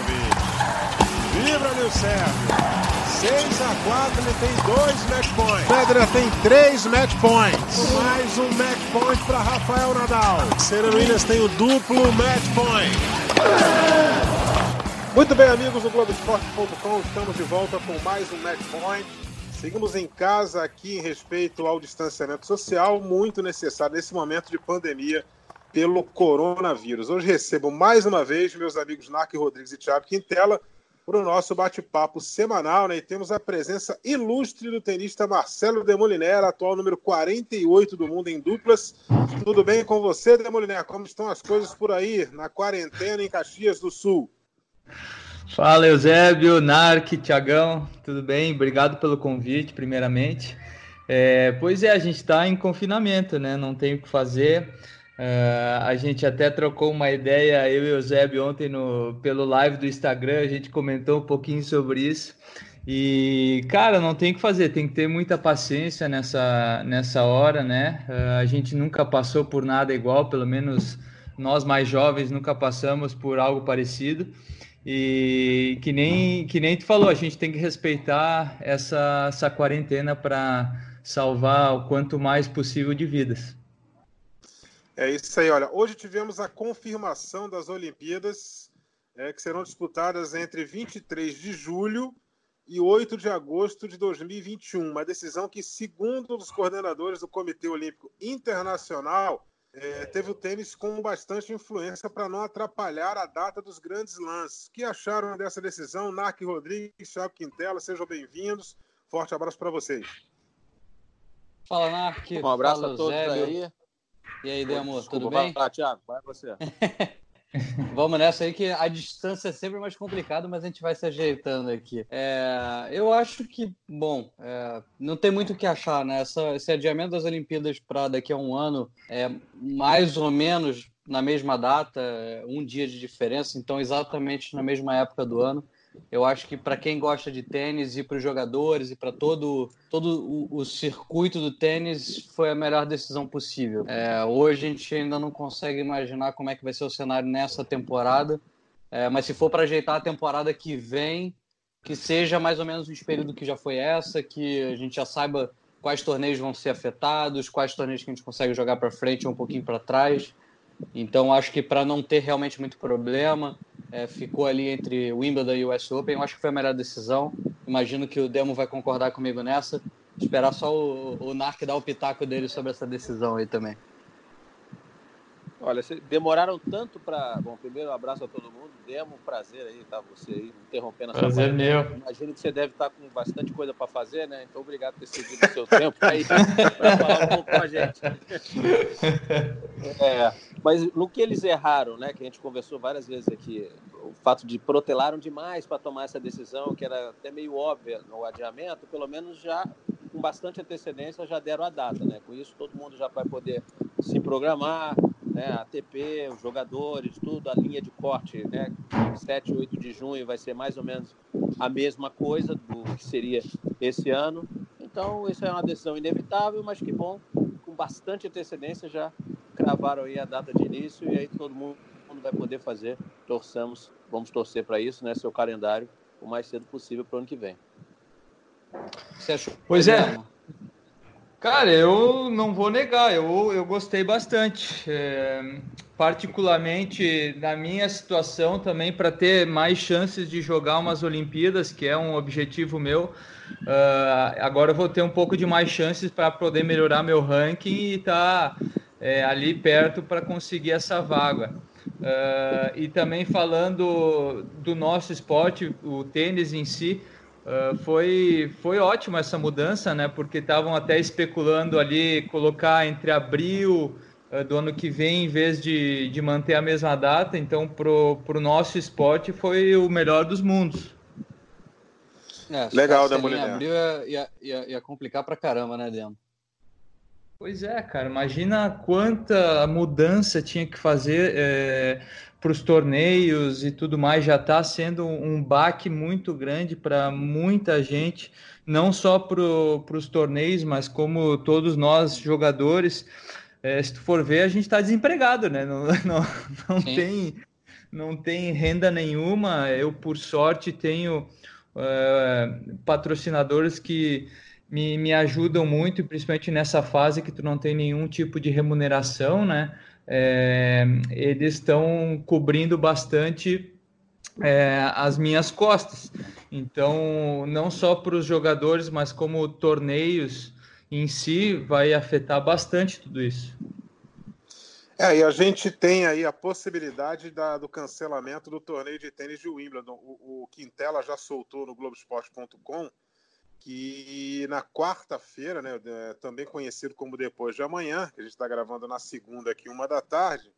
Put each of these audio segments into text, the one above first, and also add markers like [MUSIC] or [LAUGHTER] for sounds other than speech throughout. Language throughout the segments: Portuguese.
Djokovic. Vibra, meu Sérgio. 6 a 4 ele tem dois match points. Federer tem três match points. Mais um match point para Rafael Nadal. Serena Williams tem o duplo match point. Muito bem, amigos do Globoesporte.com, estamos de volta com mais um match point. Seguimos em casa aqui em respeito ao distanciamento social, muito necessário nesse momento de pandemia pelo coronavírus. Hoje recebo mais uma vez meus amigos Narc Rodrigues e Thiago Quintela para o nosso bate-papo semanal, né? E temos a presença ilustre do tenista Marcelo Demoliner, atual número 48 do mundo em duplas. Tudo bem com você, Demoliner? Como estão as coisas por aí, na quarentena em Caxias do Sul? Fala, Eusébio, Narc, Tiagão, tudo bem? Obrigado pelo convite, primeiramente. É, pois é, a gente está em confinamento, né? Não tem o que fazer. Uh, a gente até trocou uma ideia, eu e o Eusébio, ontem no, pelo live do Instagram, a gente comentou um pouquinho sobre isso. E, cara, não tem que fazer, tem que ter muita paciência nessa, nessa hora, né? Uh, a gente nunca passou por nada igual, pelo menos nós mais jovens nunca passamos por algo parecido. E que nem, que nem tu falou, a gente tem que respeitar essa, essa quarentena para salvar o quanto mais possível de vidas. É isso aí, olha. Hoje tivemos a confirmação das Olimpíadas, é, que serão disputadas entre 23 de julho e 8 de agosto de 2021. Uma decisão que, segundo os coordenadores do Comitê Olímpico Internacional, é, teve o tênis com bastante influência para não atrapalhar a data dos grandes lances. O que acharam dessa decisão? Narc Rodrigues, Thiago Quintela, sejam bem-vindos. Forte abraço para vocês. Fala, Narc. Um abraço Fala, a todos Zélio. aí. E aí, Demo, tudo bem? Vai Thiago, vai você. [LAUGHS] Vamos nessa aí que a distância é sempre mais complicada, mas a gente vai se ajeitando aqui. É, eu acho que, bom, é, não tem muito o que achar, né? Essa, esse adiamento das Olimpíadas para daqui a um ano é mais ou menos na mesma data, um dia de diferença, então exatamente na mesma época do ano. Eu acho que para quem gosta de tênis e para os jogadores e para todo, todo o, o, circuito do tênis foi a melhor decisão possível. É, hoje a gente ainda não consegue imaginar como é que vai ser o cenário nessa temporada, é, mas se for para ajeitar a temporada que vem, que seja mais ou menos um período que já foi essa, que a gente já saiba quais torneios vão ser afetados, quais torneios que a gente consegue jogar para frente ou um pouquinho para trás. Então acho que para não ter realmente muito problema, é, ficou ali entre Wimbledon e US Open. Eu acho que foi a melhor decisão. Imagino que o Demo vai concordar comigo nessa. Esperar só o, o Narc dar o pitaco dele sobre essa decisão aí também. Olha, demoraram tanto para. Bom, primeiro um abraço a todo mundo. Demo, prazer aí, tá? Você aí interrompendo essa Prazer meu. Imagino que você deve estar com bastante coisa para fazer, né? Então, obrigado por ter cedido o seu tempo aí para falar um pouco com a gente. É, mas no que eles erraram, né? Que a gente conversou várias vezes aqui, o fato de protelaram demais para tomar essa decisão, que era até meio óbvia no adiamento, pelo menos já com bastante antecedência já deram a data, né? Com isso todo mundo já vai poder se programar, né, a ATP, os jogadores, tudo, a linha de corte, né, 7, 8 de junho vai ser mais ou menos a mesma coisa do que seria esse ano. Então, isso é uma decisão inevitável, mas que bom, com bastante antecedência já cravaram aí a data de início e aí todo mundo vai poder fazer. Torçamos, vamos torcer para isso, né, seu calendário o mais cedo possível para o ano que vem. Você achou? Pois é. Cara, eu não vou negar, eu, eu gostei bastante. É, particularmente na minha situação também, para ter mais chances de jogar umas Olimpíadas, que é um objetivo meu. Uh, agora eu vou ter um pouco de mais chances para poder melhorar meu ranking e estar tá, é, ali perto para conseguir essa vaga. Uh, e também falando do nosso esporte, o tênis em si, Uh, foi, foi ótima essa mudança, né? Porque estavam até especulando ali colocar entre abril uh, do ano que vem em vez de, de manter a mesma data. Então, pro, pro nosso esporte foi o melhor dos mundos. É, Legal, né, Mulher? abril ia, ia, ia complicar pra caramba, né, Demo? Pois é, cara. Imagina quanta mudança tinha que fazer. É para os torneios e tudo mais já está sendo um baque muito grande para muita gente, não só para os torneios, mas como todos nós jogadores. É, se tu for ver, a gente está desempregado, né? Não, [LAUGHS] não, não tem não tem renda nenhuma. Eu, por sorte, tenho uh, patrocinadores que me, me ajudam muito, principalmente nessa fase que tu não tem nenhum tipo de remuneração, né? É, eles estão cobrindo bastante é, as minhas costas. Então, não só para os jogadores, mas como torneios em si, vai afetar bastante tudo isso. É, e a gente tem aí a possibilidade da, do cancelamento do torneio de tênis de Wimbledon. O, o Quintela já soltou no Globoesporte.com que na quarta-feira, né, é, também conhecido como depois de amanhã, que a gente está gravando na segunda aqui, uma da tarde,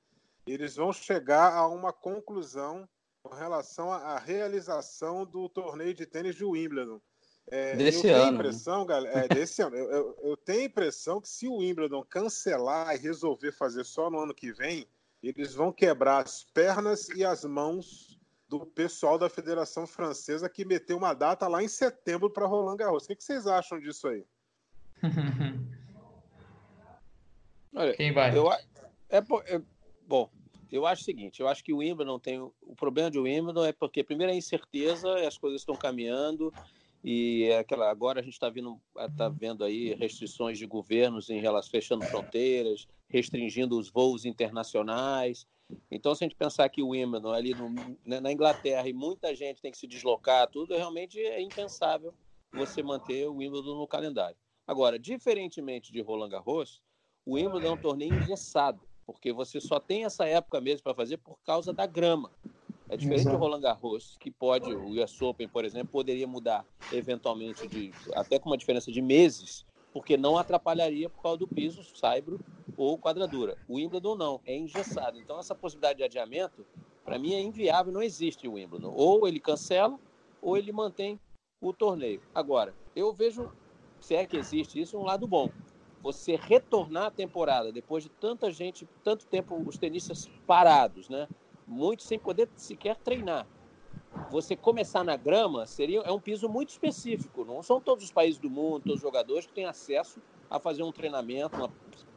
eles vão chegar a uma conclusão com relação à realização do torneio de tênis de Wimbledon. É, desse eu ano. Tenho impressão, galera, é, desse ano. Eu, eu, eu, tenho a impressão que se o Wimbledon cancelar e resolver fazer só no ano que vem, eles vão quebrar as pernas e as mãos do pessoal da Federação Francesa que meteu uma data lá em setembro para Roland Garros. O que, que vocês acham disso aí? [LAUGHS] Olha, Quem vai? Eu, é, é, bom, eu acho o seguinte, eu acho que o Wimbledon tem o problema de Wimbledon é porque primeiro a incerteza, as coisas estão caminhando e é aquela agora a gente está vendo tá vendo aí restrições de governos em relação fechando fronteiras, restringindo os voos internacionais. Então, se a gente pensar que o Wimbledon ali no, né, na Inglaterra e muita gente tem que se deslocar, tudo realmente é impensável você manter o Wimbledon no calendário. Agora, diferentemente de Roland Garros, o Wimbledon é um torneio engessado porque você só tem essa época mesmo para fazer por causa da grama. É diferente Exato. do Roland Garros, que pode, o US Open, por exemplo, poderia mudar eventualmente de até com uma diferença de meses, porque não atrapalharia por causa do piso, saibro ou quadradura. O Wimbledon não, é engessado. Então essa possibilidade de adiamento, para mim é inviável, não existe o Wimbledon. Ou ele cancela ou ele mantém o torneio. Agora, eu vejo, se é que existe isso, um lado bom você retornar à temporada depois de tanta gente, tanto tempo os tenistas parados, né? Muito sem poder sequer treinar. Você começar na grama seria é um piso muito específico. Não são todos os países do mundo, todos os jogadores que têm acesso a fazer um treinamento, uma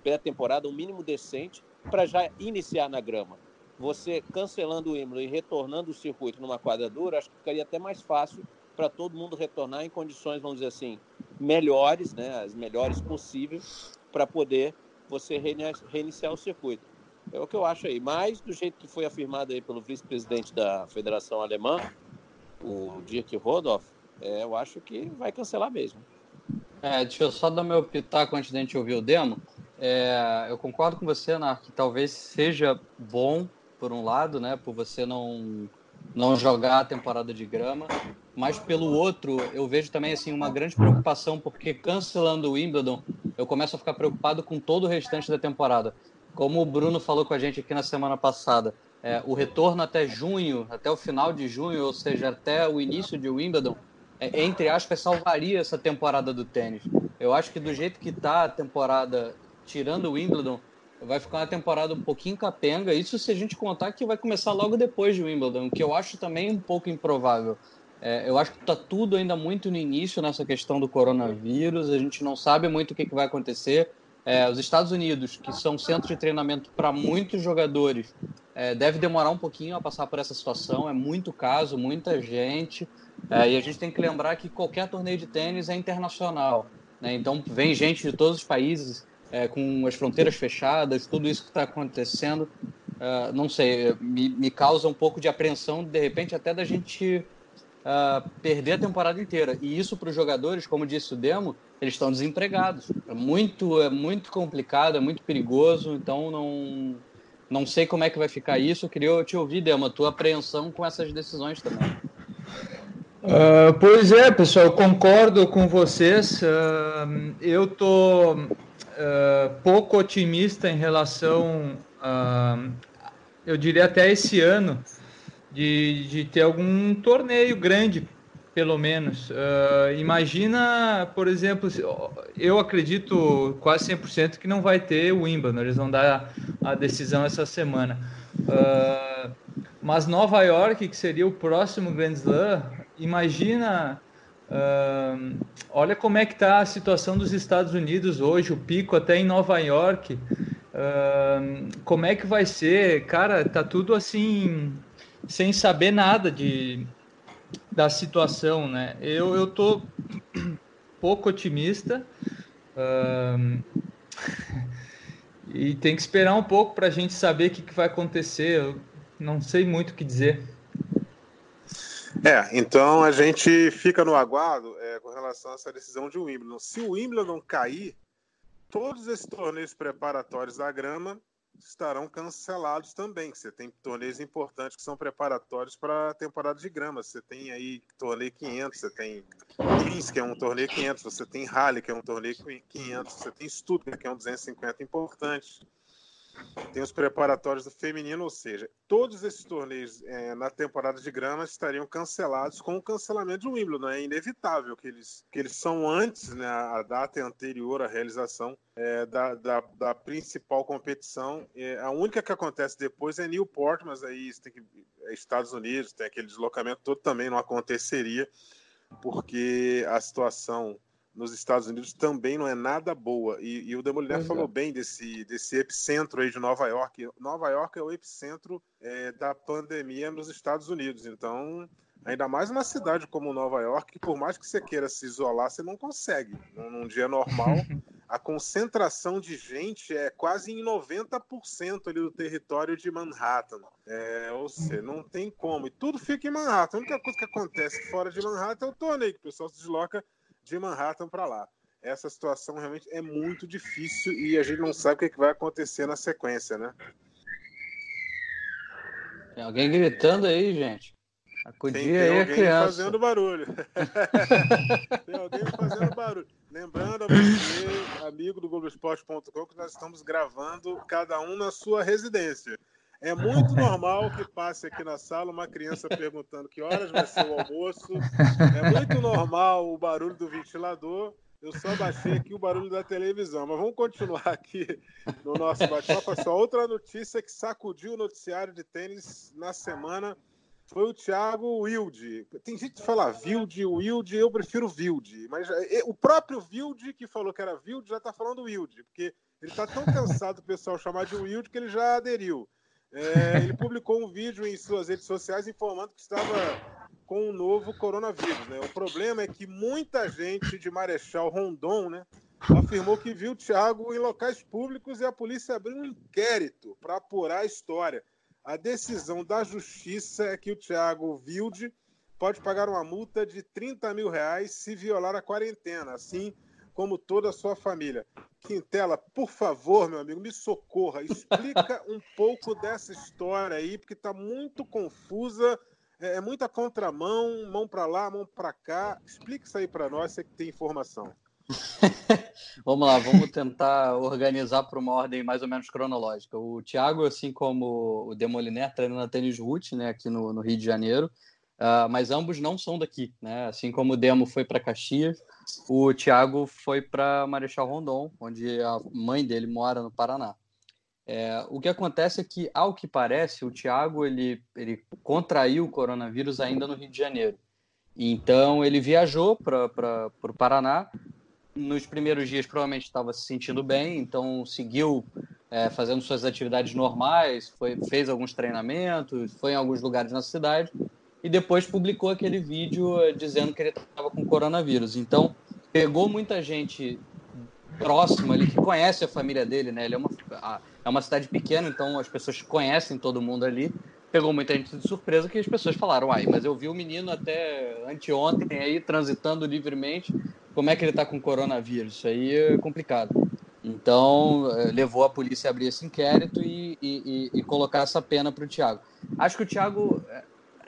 pré-temporada, um mínimo decente para já iniciar na grama. Você cancelando o Wimbledon e retornando o circuito numa quadra dura, acho que ficaria até mais fácil para todo mundo retornar em condições, vamos dizer assim, melhores, né, as melhores possíveis, para poder você reiniciar o circuito. É o que eu acho aí. Mas, do jeito que foi afirmado aí pelo vice-presidente da Federação Alemã, o Dirk Rodolph, é, eu acho que vai cancelar mesmo. É, deixa eu só dar meu pitaco antes da gente ouvir o demo. É, eu concordo com você, Nar, que talvez seja bom, por um lado, né, por você não não jogar a temporada de grama, mas pelo outro, eu vejo também assim uma grande preocupação porque cancelando o Wimbledon, eu começo a ficar preocupado com todo o restante da temporada. Como o Bruno falou com a gente aqui na semana passada, é, o retorno até junho, até o final de junho, ou seja, até o início de Wimbledon, entre aspas, salvaria essa temporada do tênis. Eu acho que do jeito que está a temporada, tirando o Wimbledon, vai ficar uma temporada um pouquinho capenga. Isso se a gente contar que vai começar logo depois de Wimbledon, que eu acho também um pouco improvável. É, eu acho que está tudo ainda muito no início nessa questão do coronavírus, a gente não sabe muito o que, que vai acontecer. É, os Estados Unidos, que são centro de treinamento para muitos jogadores, é, deve demorar um pouquinho a passar por essa situação. É muito caso, muita gente. É, e a gente tem que lembrar que qualquer torneio de tênis é internacional. Né? Então, vem gente de todos os países é, com as fronteiras fechadas, tudo isso que está acontecendo, uh, não sei, me, me, causa um pouco de apreensão, de repente, até da gente uh, perder a temporada inteira. E isso para os jogadores, como disse o Demo, eles estão desempregados. É muito, é muito complicado, é muito perigoso, então não, não sei como é que vai ficar isso. Eu queria te ouvir, Demo, a tua apreensão com essas decisões também. Uh, pois é, pessoal, concordo com vocês. Uh, eu tô uh, pouco otimista em relação, eu diria até esse ano, de, de ter algum torneio grande, pelo menos. Imagina, por exemplo, eu acredito quase 100% que não vai ter o Wimbledon, eles vão dar a decisão essa semana. Mas Nova York, que seria o próximo Grand Slam, imagina Uh, olha como é que está a situação dos Estados Unidos hoje, o pico até em Nova York. Uh, como é que vai ser? Cara, tá tudo assim sem saber nada de, da situação, né? Eu, eu tô [CLEARS THROAT] pouco otimista um, [LAUGHS] e tem que esperar um pouco para a gente saber o que, que vai acontecer. Eu não sei muito o que dizer. É, então a gente fica no aguardo é, com relação a essa decisão de Wimbledon. Se o Wimbledon cair, todos esses torneios preparatórios da grama estarão cancelados também. Você tem torneios importantes que são preparatórios para a temporada de grama. Você tem aí torneio 500, você tem Kings, que é um torneio 500, você tem Rally, que é um torneio 500, você tem Stuttgart, que é um 250 importante tem os preparatórios do feminino, ou seja, todos esses torneios é, na temporada de grama estariam cancelados com o cancelamento de Wimbledon. É inevitável que eles, que eles são antes, né, a data anterior à realização é, da, da, da, principal competição. É, a única que acontece depois é Newport, mas aí tem que, é Estados Unidos, tem aquele deslocamento todo também não aconteceria, porque a situação nos Estados Unidos também não é nada boa. E, e o Demoliner falou é. bem desse, desse epicentro aí de Nova York. Nova York é o epicentro é, da pandemia nos Estados Unidos. Então, ainda mais uma cidade como Nova York, que por mais que você queira se isolar, você não consegue. Num, num dia normal, [LAUGHS] a concentração de gente é quase em 90% ali do território de Manhattan. É, ou seja, não tem como. E tudo fica em Manhattan. A única coisa que acontece fora de Manhattan é o torneio, que o pessoal se desloca de Manhattan para lá. Essa situação realmente é muito difícil e a gente não sabe o que vai acontecer na sequência, né? Tem alguém gritando aí, gente. Acudir tem, tem aí a criança. fazendo barulho. [LAUGHS] tem alguém fazendo barulho. Lembrando a você, amigo do Globoesporte.com, que nós estamos gravando cada um na sua residência. É muito normal que passe aqui na sala uma criança perguntando que horas vai ser o almoço. É muito normal o barulho do ventilador. Eu só baixei aqui o barulho da televisão. Mas vamos continuar aqui no nosso bate-papo. Só outra notícia que sacudiu o noticiário de tênis na semana foi o Thiago Wilde. Tem gente que fala Wilde, Wilde, eu prefiro Wilde. Mas é, o próprio Wilde que falou que era Wilde já está falando Wilde, porque ele está tão cansado do pessoal chamar de Wilde que ele já aderiu. É, ele publicou um vídeo em suas redes sociais informando que estava com o um novo coronavírus. Né? O problema é que muita gente de Marechal Rondon né, afirmou que viu o Thiago em locais públicos e a polícia abriu um inquérito para apurar a história. A decisão da justiça é que o Thiago Wilde pode pagar uma multa de 30 mil reais se violar a quarentena. Assim, como toda a sua família. Quintela, por favor, meu amigo, me socorra. Explica [LAUGHS] um pouco dessa história aí, porque está muito confusa, é, é, muita contramão, mão para lá, mão para cá. Explica isso aí para nós, você que tem informação. [LAUGHS] vamos lá, vamos tentar organizar para uma ordem mais ou menos cronológica. O Thiago, assim como o Demoliner, treina na Tênis Root, né, aqui no, no Rio de Janeiro. Uh, mas ambos não são daqui, né? Assim como o Demo foi para Caxias, o Thiago foi para Marechal Rondon, onde a mãe dele mora no Paraná. É, o que acontece é que, ao que parece, o Thiago ele, ele contraiu o coronavírus ainda no Rio de Janeiro. Então ele viajou para o Paraná. Nos primeiros dias provavelmente estava se sentindo bem, então seguiu é, fazendo suas atividades normais, foi, fez alguns treinamentos, foi em alguns lugares na cidade e depois publicou aquele vídeo eh, dizendo que ele estava com coronavírus. Então, pegou muita gente próxima ali que conhece a família dele, né? Ele é uma, é uma cidade pequena, então as pessoas conhecem todo mundo ali. Pegou muita gente de surpresa que as pessoas falaram: Uai, mas eu vi o menino até anteontem aí transitando livremente. Como é que ele está com coronavírus? Isso aí é complicado. Então, eh, levou a polícia a abrir esse inquérito e, e, e, e colocar essa pena para o Thiago. Acho que o Thiago eh,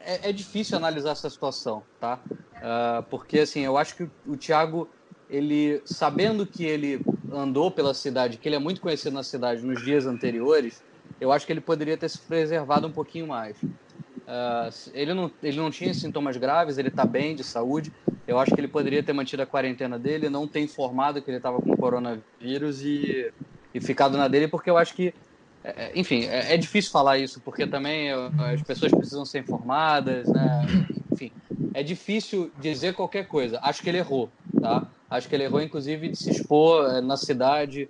é, é difícil analisar essa situação, tá? Uh, porque, assim, eu acho que o, Thiago, ele, sabendo que ele andou pela cidade, que ele é muito conhecido na cidade nos dias anteriores, eu acho que ele poderia ter se preservado um pouquinho mais. Uh, ele, não, ele não tinha sintomas graves, ele está bem de saúde. Eu acho que ele poderia ter mantido a quarentena dele, não ter informado que ele estava com coronavírus e, e ficado na dele, porque eu acho que é, é, enfim, é, é, difícil falar isso, porque também as pessoas precisam ser informadas, né? Enfim, é difícil dizer qualquer coisa. Acho que ele errou, tá? Acho que ele errou, inclusive, de se expor na cidade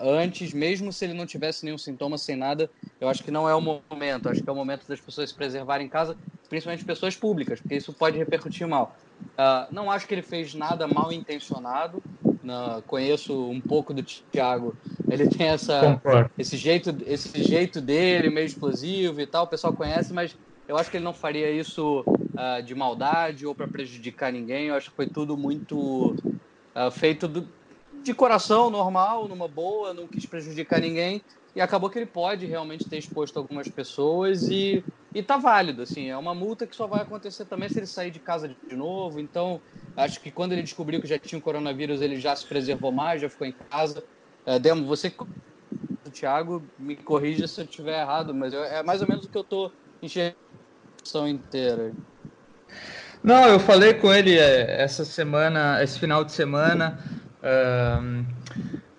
antes, mesmo se ele não tivesse nenhum sintoma, sem nada, eu acho que não é o momento. Acho que é o momento das pessoas se preservarem em casa, principalmente pessoas públicas, porque isso pode repercutir mal. Uh, não acho que ele fez nada mal intencionado. Uh, conheço um pouco do Thiago. Ele tem essa, esse jeito, esse jeito dele meio explosivo e tal. O pessoal conhece, mas eu acho que ele não faria isso uh, de maldade ou para prejudicar ninguém. Eu acho que foi tudo muito uh, feito do, de coração, normal, numa boa, não quis prejudicar ninguém. E acabou que ele pode realmente ter exposto algumas pessoas e, e tá válido, assim. É uma multa que só vai acontecer também se ele sair de casa de novo. Então, acho que quando ele descobriu que já tinha o coronavírus, ele já se preservou mais, já ficou em casa. É, Demo, você, o Thiago, me corrija se eu estiver errado, mas eu, é mais ou menos o que eu tô enxergando inteira. Não, eu falei com ele é, essa semana, esse final de semana.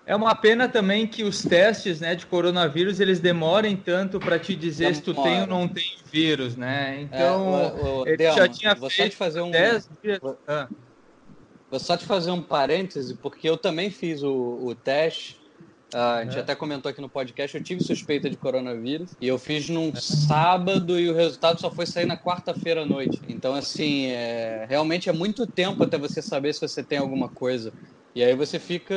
É uma pena também que os testes né, de coronavírus eles demorem tanto para te dizer Demora. se tu tem ou não tem vírus, né? Então, é, o, o, ele Delma, já tinha feito fazer um teste. Vou, ah. vou só te fazer um parêntese, porque eu também fiz o, o teste Uh, a gente é. até comentou aqui no podcast, eu tive suspeita de coronavírus e eu fiz num é. sábado e o resultado só foi sair na quarta-feira à noite. Então, assim, é, realmente é muito tempo até você saber se você tem alguma coisa. E aí você fica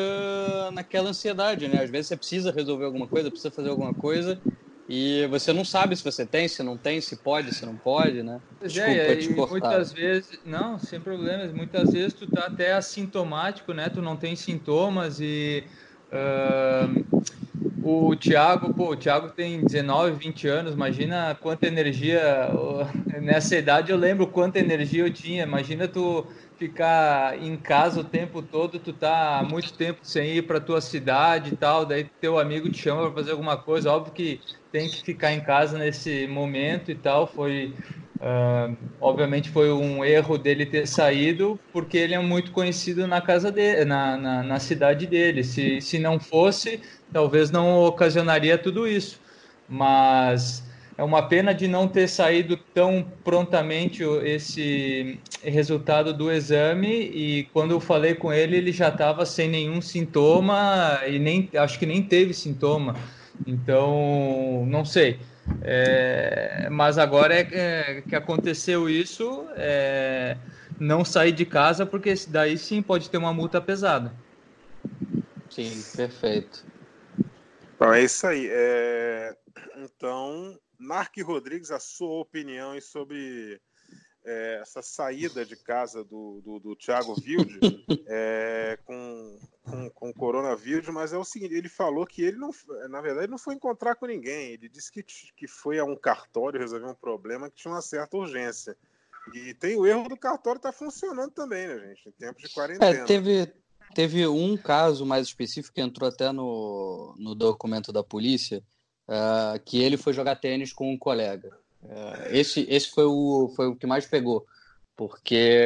naquela ansiedade, né? Às vezes você precisa resolver alguma coisa, precisa fazer alguma coisa e você não sabe se você tem, se não tem, se pode, se não pode, né? Desculpa é, te cortar. Muitas vezes, não, sem problemas. Muitas vezes tu tá até assintomático, né? Tu não tem sintomas e Uh, o Thiago, pô, o Thiago tem 19, 20 anos, imagina quanta energia. [LAUGHS] Nessa idade eu lembro quanta energia eu tinha. Imagina tu ficar em casa o tempo todo, tu tá muito tempo sem ir para tua cidade e tal, daí teu amigo te chama para fazer alguma coisa, óbvio que tem que ficar em casa nesse momento e tal, foi Uh, obviamente foi um erro dele ter saído, porque ele é muito conhecido na casa dele, na, na, na, cidade dele. Se, se não fosse, talvez não ocasionaria tudo isso. Mas é uma pena de não ter saído tão prontamente esse resultado do exame. E quando eu falei com ele, ele já estava sem nenhum sintoma e nem acho que nem teve sintoma. Então, não sei. É, mas agora é, é, que aconteceu isso, é, não sair de casa, porque daí sim pode ter uma multa pesada. Sim, perfeito. Bom, é isso aí. É... Então, Narc Rodrigues, a sua opinião sobre é, essa saída de casa do, do, do Thiago Wilde [LAUGHS] é, com, com, com coronavírus, mas é o seguinte, ele falou que ele não, na verdade, não foi encontrar com ninguém. Ele disse que, que foi a um cartório resolver um problema que tinha uma certa urgência. E tem o erro do cartório tá funcionando também, né, gente? Em tempos de quarentena. É, teve, teve um caso mais específico que entrou até no, no documento da polícia, uh, que ele foi jogar tênis com um colega. É, esse, esse foi, o, foi o que mais pegou, porque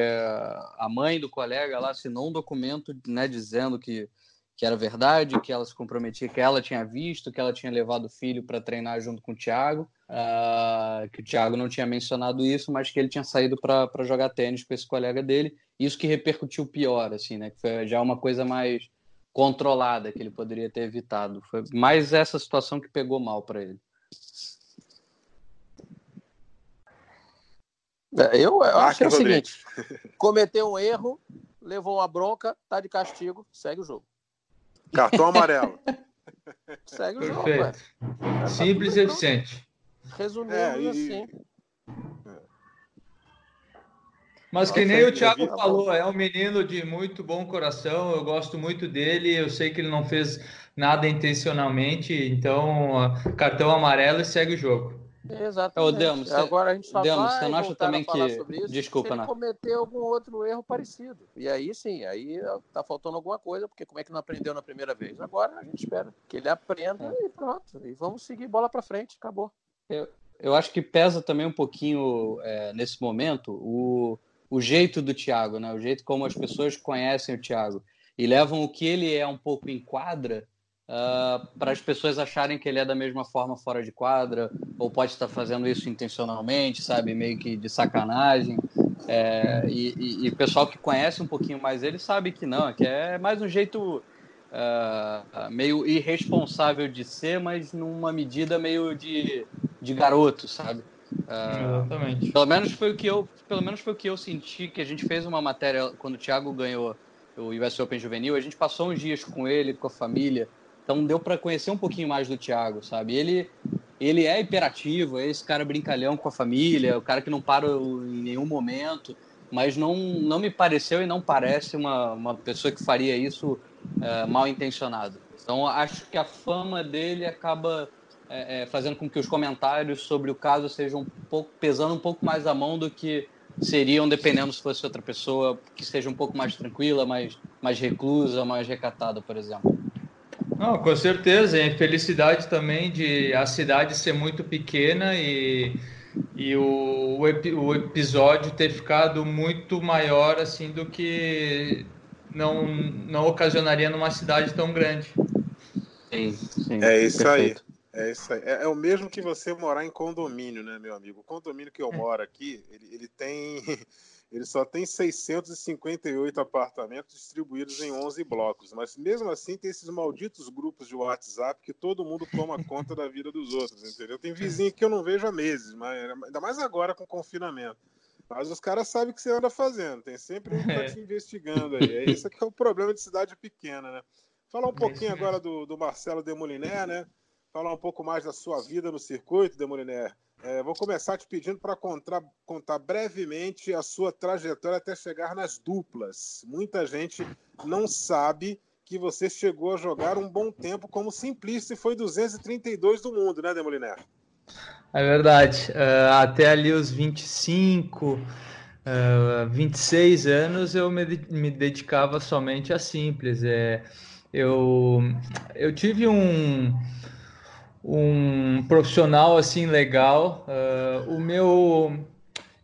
a mãe do colega lá assinou um documento né, dizendo que, que era verdade, que ela se comprometia, que ela tinha visto, que ela tinha levado o filho para treinar junto com o Thiago, uh, que o Thiago não tinha mencionado isso, mas que ele tinha saído para jogar tênis com esse colega dele. Isso que repercutiu pior, assim, né? Que foi já uma coisa mais controlada que ele poderia ter evitado. Foi mais essa situação que pegou mal para ele. Eu, eu acho que é o seguinte: [LAUGHS] cometeu um erro, levou uma bronca, tá de castigo, segue o jogo. Cartão amarelo. [LAUGHS] segue o jogo. Tá Simples e eficiente. Resumindo é, e... assim. Mas que nem o Thiago falou, é um menino de muito bom coração, eu gosto muito dele, eu sei que ele não fez nada intencionalmente, então cartão amarelo e segue o jogo. Exatamente. Agora a gente só vai você não acha também que isso, desculpa, se ele cometeu algum outro erro parecido. E aí sim, aí tá faltando alguma coisa, porque como é que não aprendeu na primeira vez? Agora a gente espera que ele aprenda é. e pronto. E vamos seguir bola para frente, acabou. Eu, eu acho que pesa também um pouquinho é, nesse momento o, o jeito do Thiago, né? O jeito como as pessoas conhecem o Thiago e levam o que ele é um pouco em quadra uh, para as pessoas acharem que ele é da mesma forma fora de quadra, ou pode estar fazendo isso intencionalmente, sabe, meio que de sacanagem. É, e, o pessoal que conhece um pouquinho mais ele sabe que não, que é mais um jeito uh, meio irresponsável de ser, mas numa medida meio de, de garoto, sabe? Uh, Exatamente. Pelo menos foi o que eu, pelo menos foi o que eu senti que a gente fez uma matéria quando o Thiago ganhou o US Open Juvenil, a gente passou uns dias com ele, com a família, então deu para conhecer um pouquinho mais do Thiago, sabe? Ele ele é hiperativo, é esse cara brincalhão com a família, o cara que não para em nenhum momento, mas não, não me pareceu e não parece uma, uma pessoa que faria isso é, mal intencionado. Então acho que a fama dele acaba é, é, fazendo com que os comentários sobre o caso sejam um pouco pesando um pouco mais a mão do que seriam dependendo se fosse outra pessoa que seja um pouco mais tranquila, mais, mais reclusa, mais recatada, por exemplo. Não, com certeza. E felicidade também de a cidade ser muito pequena e, e o, o, o, episódio ter ficado muito maior assim do que não, não ocasionaria numa cidade tão grande. Sim, sim. É isso perfeito. aí. É isso aí. É, é, o mesmo que você morar em condomínio, né, meu amigo? O condomínio que eu moro aqui, ele, ele tem ele só tem 658 apartamentos distribuídos em 11 blocos, mas mesmo assim tem esses malditos grupos de WhatsApp que todo mundo toma [LAUGHS] conta da vida dos outros, entendeu? Tem vizinho que eu não vejo há meses, mas ainda mais agora com confinamento. Mas os caras sabem o que você anda fazendo, tem sempre um que tá te investigando aí. É esse que é o problema de cidade pequena, né? Falar um pouquinho agora do, do Marcelo Demoliner, né? Falar um pouco mais da sua vida no circuito, Demoliner. É, vou começar te pedindo para contar, contar brevemente a sua trajetória até chegar nas duplas. Muita gente não sabe que você chegou a jogar um bom tempo como simplista e foi 232 do mundo, né, Demoliner? É verdade. Uh, até ali os 25, uh, 26 anos eu me, me dedicava somente a simples. É, eu, eu tive um um profissional assim legal. Uh, o meu,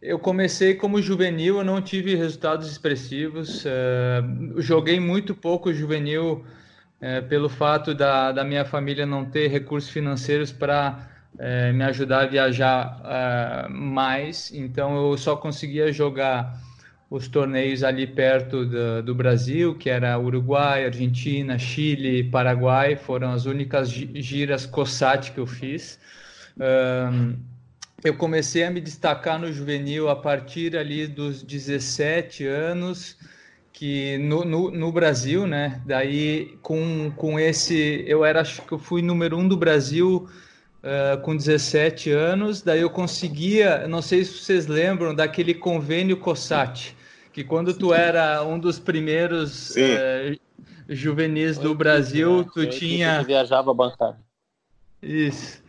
eu comecei como juvenil, eu não tive resultados expressivos. Uh, joguei muito pouco juvenil uh, pelo fato da, da minha família não ter recursos financeiros para me ajudar a viajar mais. Então eu só conseguia jogar os torneios ali perto do, do, Brasil, que era Uruguai, Argentina, Chile, Paraguai, foram as únicas giras COSAT que eu fiz. Um, eu comecei a me destacar no juvenil a partir ali dos 17 anos, que no, no, no, Brasil, né? Daí com, com esse, eu era, acho que eu fui número um do Brasil uh, com 17 anos, daí eu conseguia, não sei se vocês lembram daquele convênio COSAT, que quando tu era um dos primeiros uh, juvenis do Brasil, né? tu tinha. viajava bancário. Isso.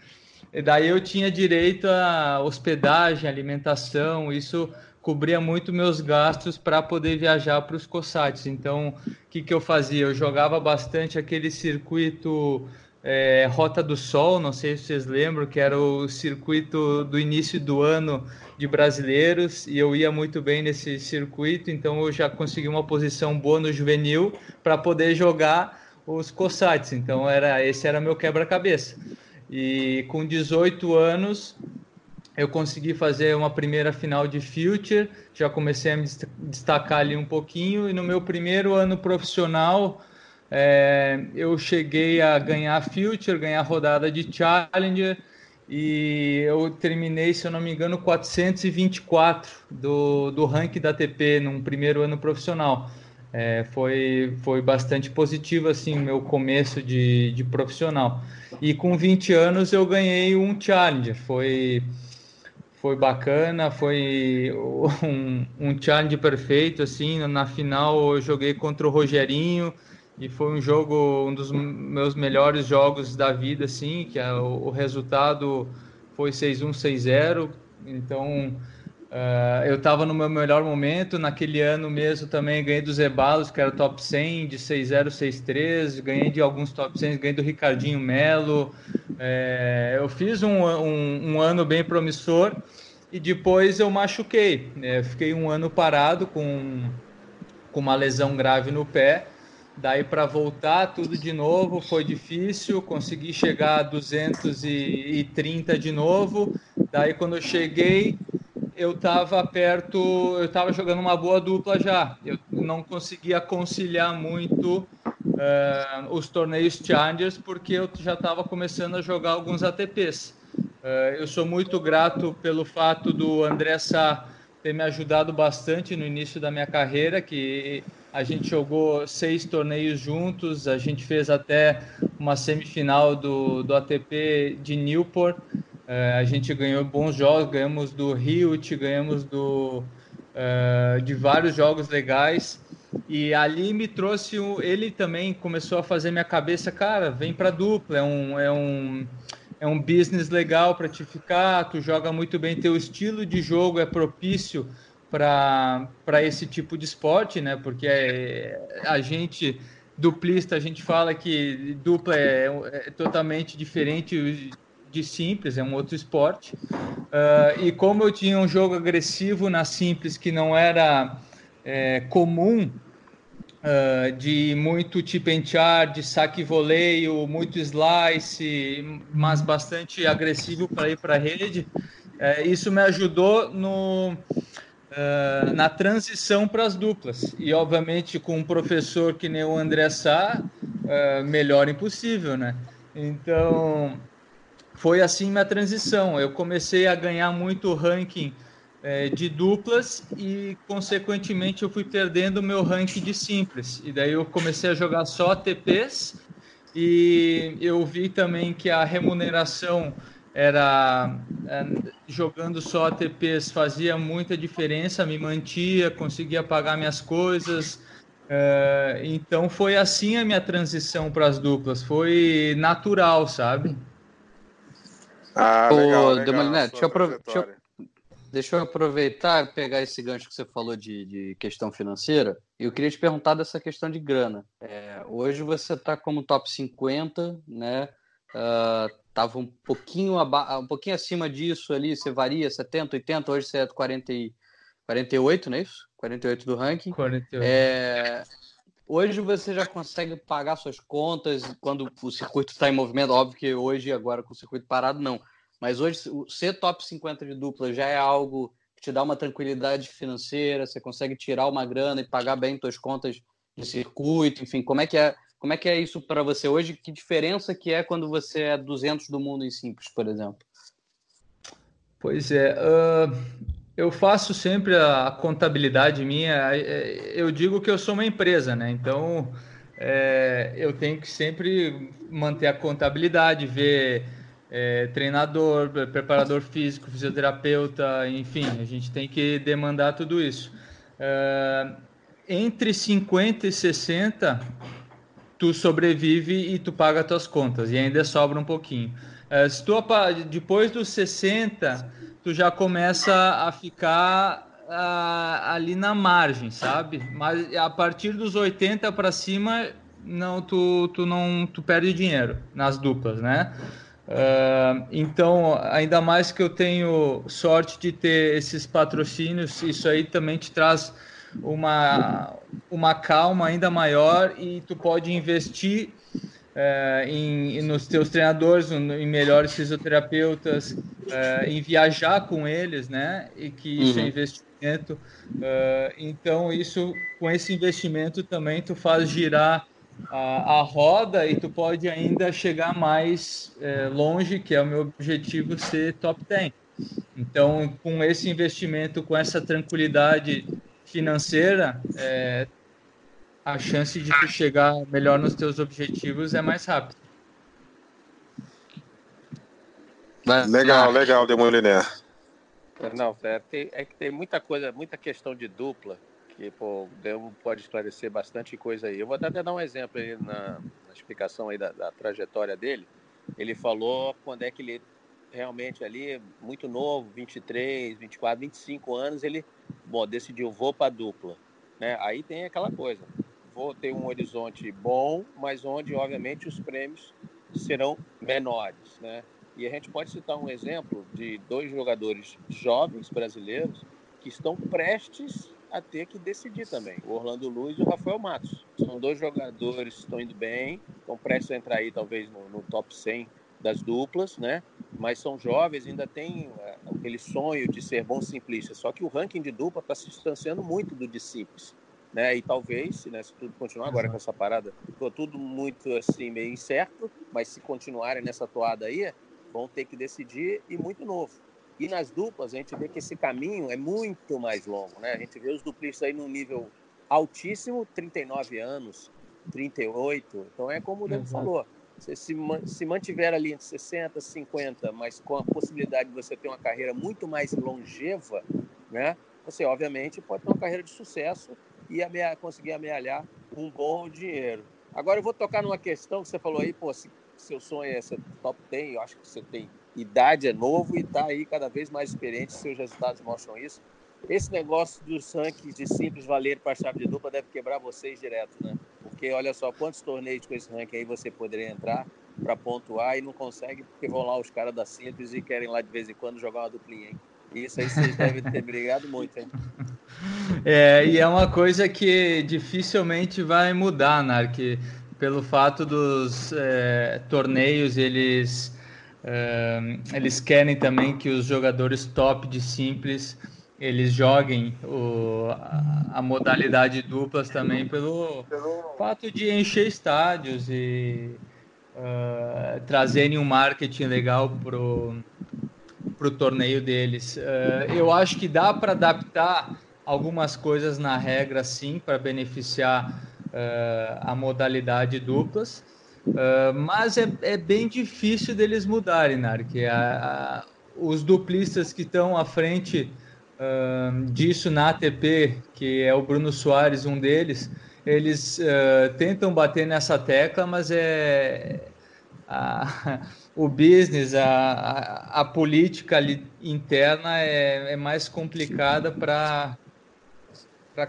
E daí eu tinha direito a hospedagem, alimentação, isso cobria muito meus gastos para poder viajar para os COSATs. Então, o que, que eu fazia? Eu jogava bastante aquele circuito é, Rota do Sol, não sei se vocês lembram, que era o circuito do início do ano de brasileiros, e eu ia muito bem nesse circuito, então eu já consegui uma posição boa no juvenil para poder jogar os COSATs, então era esse era meu quebra-cabeça. E com 18 anos eu consegui fazer uma primeira final de Future, já comecei a me destacar ali um pouquinho, e no meu primeiro ano profissional é, eu cheguei a ganhar Future, ganhar rodada de Challenger e eu terminei, se eu não me engano, 424 do, do ranking da ATP num primeiro ano profissional. É, foi, foi bastante positivo assim meu começo de, de profissional. E com 20 anos eu ganhei um Challenger. Foi, foi bacana, foi um, um challenge perfeito assim. Na final eu joguei contra o Rogerinho e foi um jogo, um dos meus melhores jogos da vida, assim, que é o, resultado foi 6-1, 6-0, então uh, eu estava no meu melhor momento, naquele ano mesmo também ganhei dos Ebalos, que era top 100, de 6-0, 6-3, ganhei de alguns top 100, ganhei do Ricardinho Melo, é, eu fiz um, um, um, ano bem promissor, e depois eu machuquei, né? fiquei um ano parado com, com uma lesão grave no pé, Daí para voltar tudo de novo foi difícil, consegui chegar a 230 de novo. Daí quando eu cheguei, eu estava perto, eu estava jogando uma boa dupla já. Eu não conseguia conciliar muito uh, os torneios Challengers, porque eu já estava começando a jogar alguns ATPs. Uh, eu sou muito grato pelo fato do André Sá ter me ajudado bastante no início da minha carreira, que a gente jogou seis torneios juntos, a gente fez até uma semifinal do, do ATP de Newport, uh, a gente ganhou bons jogos, ganhamos do Hilt, ganhamos do, uh, de vários jogos legais, e ali me trouxe, ele também começou a fazer minha cabeça, cara, vem para dupla, é um... É um é um business legal para te ficar, tu joga muito bem, teu estilo de jogo é propício para esse tipo de esporte, né? Porque é, a gente, duplista, a gente fala que dupla é, é totalmente diferente de simples, é um outro esporte. Uh, e como eu tinha um jogo agressivo na simples que não era é, comum Uh, de muito tip and char, de saque voleio, muito slice, mas bastante agressivo para ir para a rede. Uh, isso me ajudou no, uh, na transição para as duplas. E, obviamente, com um professor que nem o André Sá, melhor impossível, né? Então, foi assim minha transição. Eu comecei a ganhar muito ranking é, de duplas e, consequentemente, eu fui perdendo o meu ranking de simples. E daí eu comecei a jogar só ATPs e eu vi também que a remuneração era é, jogando só ATPs fazia muita diferença, me mantia, conseguia pagar minhas coisas. É, então foi assim a minha transição para as duplas, foi natural, sabe? Ah, legal, Ô, legal, deixa, eu, deixa, eu, Deixa eu aproveitar pegar esse gancho que você falou de, de questão financeira. E eu queria te perguntar dessa questão de grana. É, hoje você está como top 50, né? Estava um pouquinho um pouquinho acima disso ali, você varia 70, 80, hoje você é 40 e, 48, não é isso? 48 do ranking. 48. É, hoje você já consegue pagar suas contas quando o circuito está em movimento. Óbvio que hoje, agora com o circuito parado, não mas hoje, ser top 50 de dupla já é algo que te dá uma tranquilidade financeira, você consegue tirar uma grana e pagar bem suas contas de circuito, enfim, como é que é, como é, que é isso para você hoje? Que diferença que é quando você é 200 do mundo em simples, por exemplo? Pois é, uh, eu faço sempre a contabilidade minha, eu digo que eu sou uma empresa, né? Então, é, eu tenho que sempre manter a contabilidade, ver é, treinador, preparador físico, fisioterapeuta, enfim, a gente tem que demandar tudo isso. Entre 50 e 60, tu sobrevive e tu paga tuas contas, e ainda sobra um pouquinho. É, se tu, depois dos 60, tu já começa a ficar ali na margem, sabe? Mas a partir dos 80 para cima, não, tu, tu não tu perde dinheiro nas duplas, né? Uh, então, ainda mais que eu tenho sorte de ter esses patrocínios, isso aí também te traz uma, uma calma ainda maior e tu pode investir uh, em, nos teus treinadores, em melhores fisioterapeutas, uh, em viajar com eles, né? E que isso é uhum. é investimento. então, isso com esse investimento também tu faz girar a, a roda e tu pode ainda chegar mais é, longe, que é o meu objetivo ser top 10. Então, com esse investimento, com essa tranquilidade financeira, é, a chance de tu chegar melhor nos teus objetivos é mais rápida. Legal, legal, Demoliner. Não, é, tem, é que tem muita coisa, muita questão de dupla que pô, o Demo pode esclarecer bastante coisa aí. Eu vou até dar um exemplo aí na, na explicação aí da, da, trajetória dele. Ele falou quando é que ele realmente ali, muito novo, 23, 24, 25 anos, ele bom, decidiu, vou para dupla. Né? Aí tem aquela coisa, vou ter um horizonte bom, mas onde, obviamente, os prêmios serão menores. Né? E a gente pode citar um exemplo de dois jogadores jovens brasileiros que estão prestes a ter que decidir também. O Orlando Luz e o Rafael Matos. São dois jogadores que estão indo bem, estão prestes a entrar aí talvez no, no top 100 das duplas, né? Mas são jovens, ainda tem uh, aquele sonho de ser bom simplista. Só que o ranking de dupla está se distanciando muito do de simples. né? E talvez, né, se tudo continuar agora com essa parada, ficou tudo muito assim meio incerto, mas se continuarem nessa toada aí, vão ter que decidir e muito novo. E nas duplas a gente vê que esse caminho é muito mais longo, né? A gente vê os duplistas aí num nível altíssimo, 39 anos, 38. Então é como o Daniel falou, se, se mantiver ali entre 60 e 50, mas com a possibilidade de você ter uma carreira muito mais longeva, né? Você, obviamente, pode ter uma carreira de sucesso e conseguir amealhar um bom dinheiro. Agora eu vou tocar numa questão que você falou aí, pô, se seu sonho é ser top 10, eu acho que você tem idade, é novo e está aí cada vez mais experiente, seus resultados mostram isso. Esse negócio dos rankings de simples valer para chave de dupla deve quebrar vocês direto, né? Porque olha só quantos torneios com esse ranking aí você poderia entrar para pontuar e não consegue porque vão lá os caras da simples e querem lá de vez em quando jogar uma duplinha, hein? Isso aí vocês devem ter brigado muito, hein? [LAUGHS] É, e é uma coisa que dificilmente vai mudar, Nark, pelo fato dos é, torneios, eles, é, eles querem também que os jogadores top de simples eles joguem o, a, a, modalidade duplas também pelo, fato de encher estádios e uh, trazerem um marketing legal pro pro torneio deles. Uh, eu acho que dá para adaptar algumas coisas na regra, sim, para beneficiar uh, a modalidade duplas, mas é, é, bem difícil deles mudarem, Nark. A, a, os duplistas que estão à frente disso na ATP, que é o Bruno Soares, um deles, eles tentam bater nessa tecla, mas é a, [LAUGHS] o business, a, a, a política interna é, é mais complicada para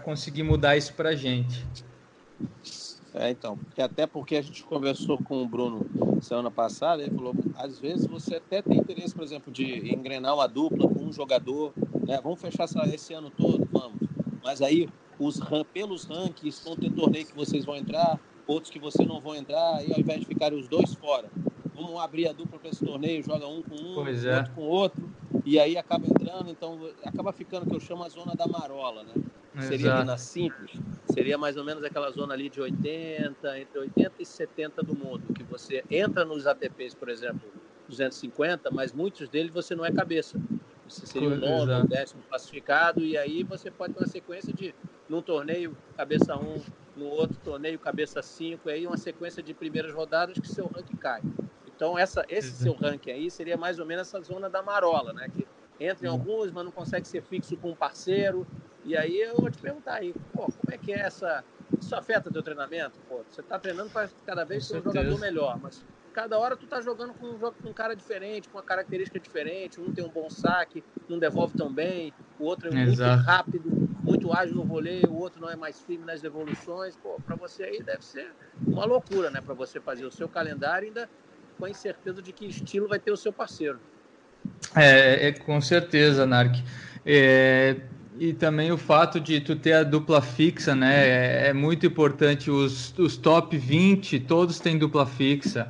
conseguir mudar isso para a gente. É, então, porque até porque a gente conversou com o Bruno semana passada, ele falou, às vezes você até tem interesse, por exemplo, de engrenar uma dupla com um jogador, né? Vamos fechar esse ano todo, vamos. Mas aí, os, pelos rankings, vão ter torneio que vocês vão entrar, outros que vocês não vão entrar, e ao invés de ficarem os dois fora, vamos abrir a dupla para esse torneio, joga um com um, pois é. outro com outro, e aí acaba entrando, então acaba ficando que eu chamo a zona da marola, né? Exato. Seria na simples, seria mais ou menos aquela zona ali de 80, entre 80 e 70 do mundo, que você entra nos ATPs, por exemplo, 250, mas muitos deles você não é cabeça. Você seria o nono, o décimo classificado, e aí você pode ter uma sequência de, num torneio, cabeça 1, um, no outro torneio, cabeça 5, e aí uma sequência de primeiras rodadas que seu ranking cai. Então, essa, esse seu ranking aí seria mais ou menos essa zona da marola, né? Que entra em alguns, mas não consegue ser fixo com um parceiro. E aí eu vou te perguntar aí, pô, como é que é essa. Isso afeta teu treinamento? Pô, você está treinando para cada vez ser um jogador melhor, mas cada hora tu tá jogando com um, com um cara diferente, com uma característica diferente. Um tem um bom saque, não devolve tão bem, o outro é muito Exato. rápido, muito ágil no voleio, o outro não é mais firme nas devoluções. Pô, para você aí deve ser uma loucura, né? Para você fazer o seu calendário ainda com a incerteza de que estilo vai ter o seu parceiro. É, é com certeza, Nark. É, e também o fato de tu ter a dupla fixa, né? É, é muito importante. Os, os top 20, todos têm dupla fixa.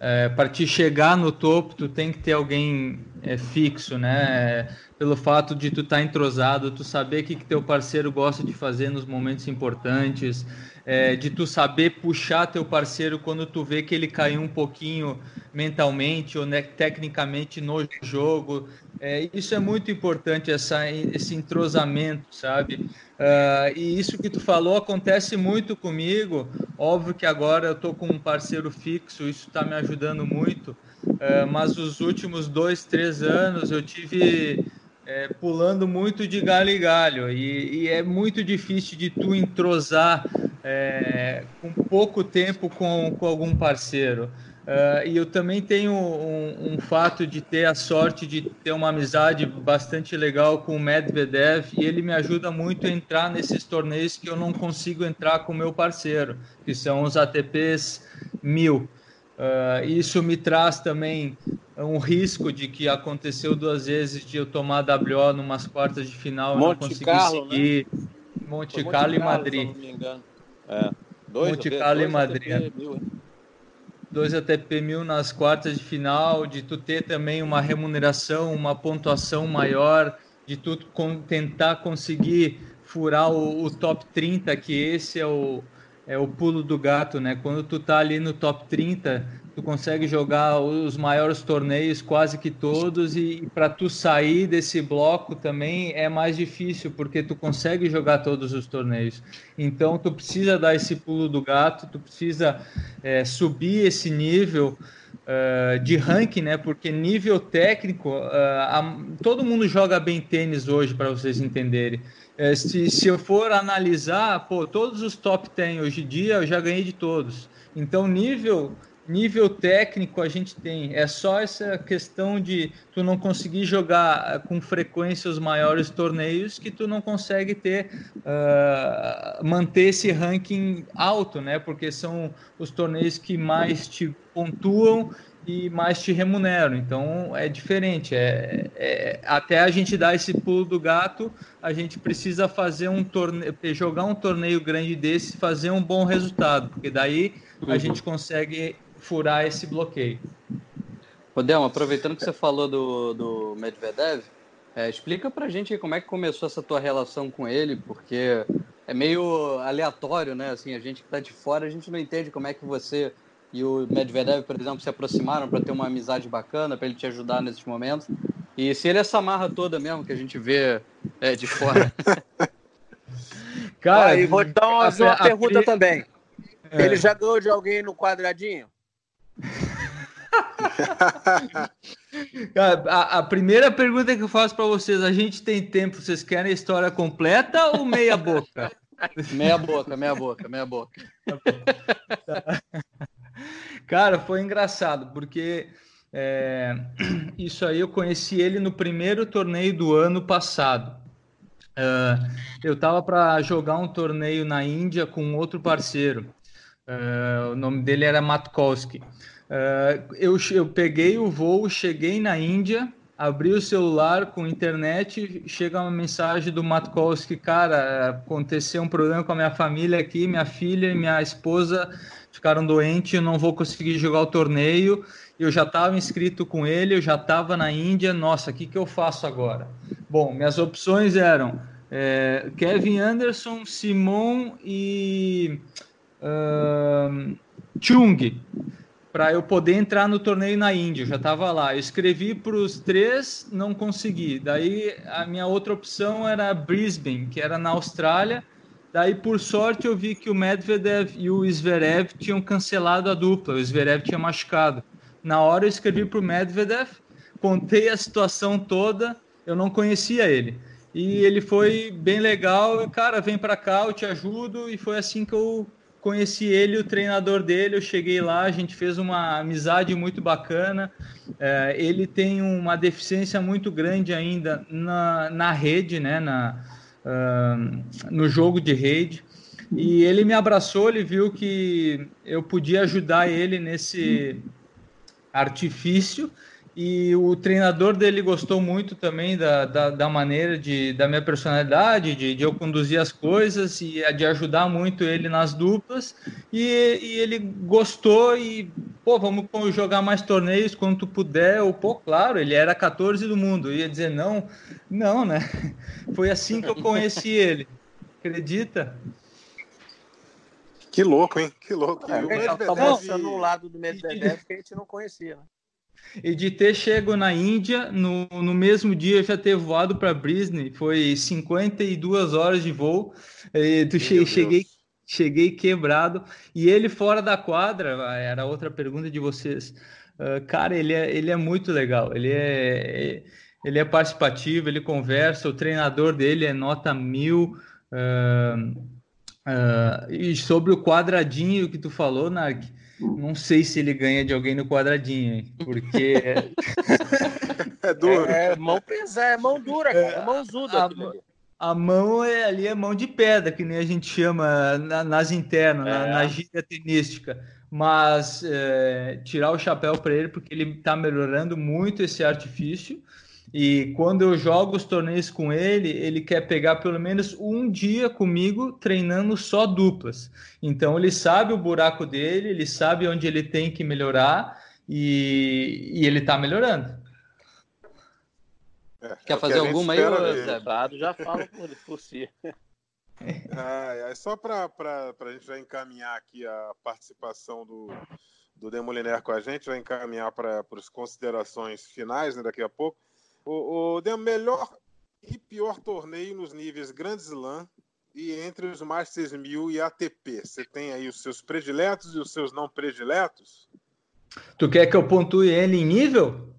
É, para te chegar no topo, tu tem que ter alguém é, fixo, né? Pelo fato de tu estar tá entrosado, tu saber o que, que teu parceiro gosta de fazer nos momentos importantes, é, de tu saber puxar teu parceiro quando tu vê que ele caiu um pouquinho mentalmente ou né, tecnicamente no jogo. É, isso é muito importante, essa, esse entrosamento, sabe? Uh, e isso que tu falou acontece muito comigo. Óbvio que agora eu tô com um parceiro fixo, isso está me ajudando muito. Uh, mas os últimos dois, três anos eu tive é, pulando muito de galho em galho e, e, é muito difícil de tu entrosar é, com pouco tempo com, com algum parceiro. Uh, e eu também tenho um, um, fato de ter a sorte de ter uma amizade bastante legal com o Medvedev e ele me ajuda muito a entrar nesses torneios que eu não consigo entrar com o meu parceiro, que são os ATPs 1000. Uh, isso me traz também um risco de que aconteceu duas vezes de eu tomar WO numas quartas de final e não conseguir Carlo, seguir. Né? Monte, Monte Carlo e Madrid. É. Dois, Monte Carlo e Madrid. ATP, mil, dois ATP mil nas quartas de final, de tu ter também uma remuneração, uma pontuação maior de tu tentar conseguir furar o, o, top 30, que esse é o, é o pulo do gato, né? Quando tu tá ali no top 30, tu consegue jogar os maiores torneios, quase que todos, e para tu sair desse bloco também é mais difícil, porque tu consegue jogar todos os torneios. Então tu precisa dar esse pulo do gato, tu precisa é, subir esse nível. Uh, de ranking, né? Porque nível técnico, uh, a, todo mundo joga bem tênis hoje, para vocês entenderem. Se, se eu for analisar, pô, todos os top 10 hoje em dia eu já ganhei de todos. Então, nível nível técnico a gente tem. É só essa questão de tu não conseguir jogar com frequência os maiores torneios que tu não consegue ter uh, manter esse ranking alto, né? Porque são os torneios que mais te pontuam e mais te remuneram. Então é diferente. É, é, até a gente dar esse pulo do gato, a gente precisa fazer um torneio, jogar um torneio grande desse, fazer um bom resultado, porque daí a uhum. gente consegue furar esse bloqueio. Delma, aproveitando que você falou do, do Medvedev, é, explica pra gente como é que começou essa tua relação com ele, porque é meio aleatório, né? Assim, a gente que tá de fora, a gente não entende como é que você e o Medvedev, por exemplo, se aproximaram para ter uma amizade bacana, para ele te ajudar nesses momentos. E se ele é essa marra toda mesmo que a gente vê é, de fora. [LAUGHS] Cara, ah, e vou dar uma, a, uma a, pergunta a... também. É. Ele já ganhou de alguém no quadradinho? [LAUGHS] a, a, primeira pergunta que eu faço para vocês: a gente tem tempo? Vocês querem a história completa ou meia boca? [LAUGHS] meia boca, meia boca, meia boca. Cara, foi engraçado porque é, isso aí eu conheci ele no primeiro torneio do ano passado. Uh, eu tava para jogar um torneio na Índia com outro parceiro. Uh, o nome dele era Matkowski. Uh, eu, eu peguei o voo, cheguei na Índia, abri o celular com internet, chega uma mensagem do Matkowski, cara, aconteceu um problema com a minha família aqui, minha filha e minha esposa ficaram doentes, eu não vou conseguir jogar o torneio. Eu já estava inscrito com ele, eu já estava na Índia. Nossa, o que, que eu faço agora? Bom, minhas opções eram é, Kevin Anderson, Simon e uh, Chung para eu poder entrar no torneio na Índia. Eu já estava lá. Eu escrevi para os três, não consegui. Daí a minha outra opção era Brisbane, que era na Austrália. Daí, por sorte, eu vi que o Medvedev e o Zverev tinham cancelado a dupla. O Zverev tinha machucado. Na hora eu escrevi para o Medvedev, contei a situação toda. Eu não conhecia ele. E ele foi bem legal. Cara, vem para cá, eu te ajudo. E foi assim que eu conheci ele, o treinador dele, eu cheguei lá, a gente fez uma amizade muito bacana. É, ele tem uma deficiência muito grande ainda na, na rede, né, na, uh, no jogo de rede. E ele me abraçou, ele viu que eu podia ajudar ele nesse artifício e o treinador dele gostou muito também da, da, da maneira de, da minha personalidade, de, de, eu conduzir as coisas e de ajudar muito ele nas duplas. E, e, ele gostou e, pô, vamos jogar mais torneios quando tu puder. Ou, pô, claro, ele era 14 do mundo. Eu ia dizer não, não, né? [LAUGHS] Foi assim que eu conheci ele. Acredita? Que louco, hein? Que louco. É, tá, tá mostrando um lado do Medvedev que a gente não conhecia, né? E de ter chego na Índia, no, no mesmo dia já ter voado para Brisbane, foi 52 horas de voo. E tu che, cheguei, cheguei quebrado. E ele fora da quadra, era outra pergunta de vocês. Uh, cara, ele é, ele é muito legal. Ele é, ele é participativo, ele conversa. O treinador dele é nota mil. Uh, uh, e sobre o quadradinho que tu falou, Nark, não sei se ele ganha de alguém no quadradinho, porque. [LAUGHS] é duro. É, é mão pesada, é mão dura, cara, é mãozuda. A, a mão é, ali é mão de pedra, que nem a gente chama na, nas internas, é. na, na gíria tenística. Mas é, tirar o chapéu para ele, porque ele está melhorando muito esse artifício. E quando eu jogo os torneios com ele, ele quer pegar pelo menos um dia comigo treinando só duplas. Então ele sabe o buraco dele, ele sabe onde ele tem que melhorar e, e ele está melhorando. É, Quer é fazer alguma aí, Zé? Dado já fala por, por si. Ah, só para a gente já encaminhar aqui a participação do, do Demoliner com a gente, vai encaminhar para as considerações finais né, daqui a pouco. O, o melhor e pior torneio nos níveis Grand Slam e entre os Masters 1000 e ATP. Você tem aí os seus prediletos e os seus não prediletos? Tu quer que eu pontue ele em nível?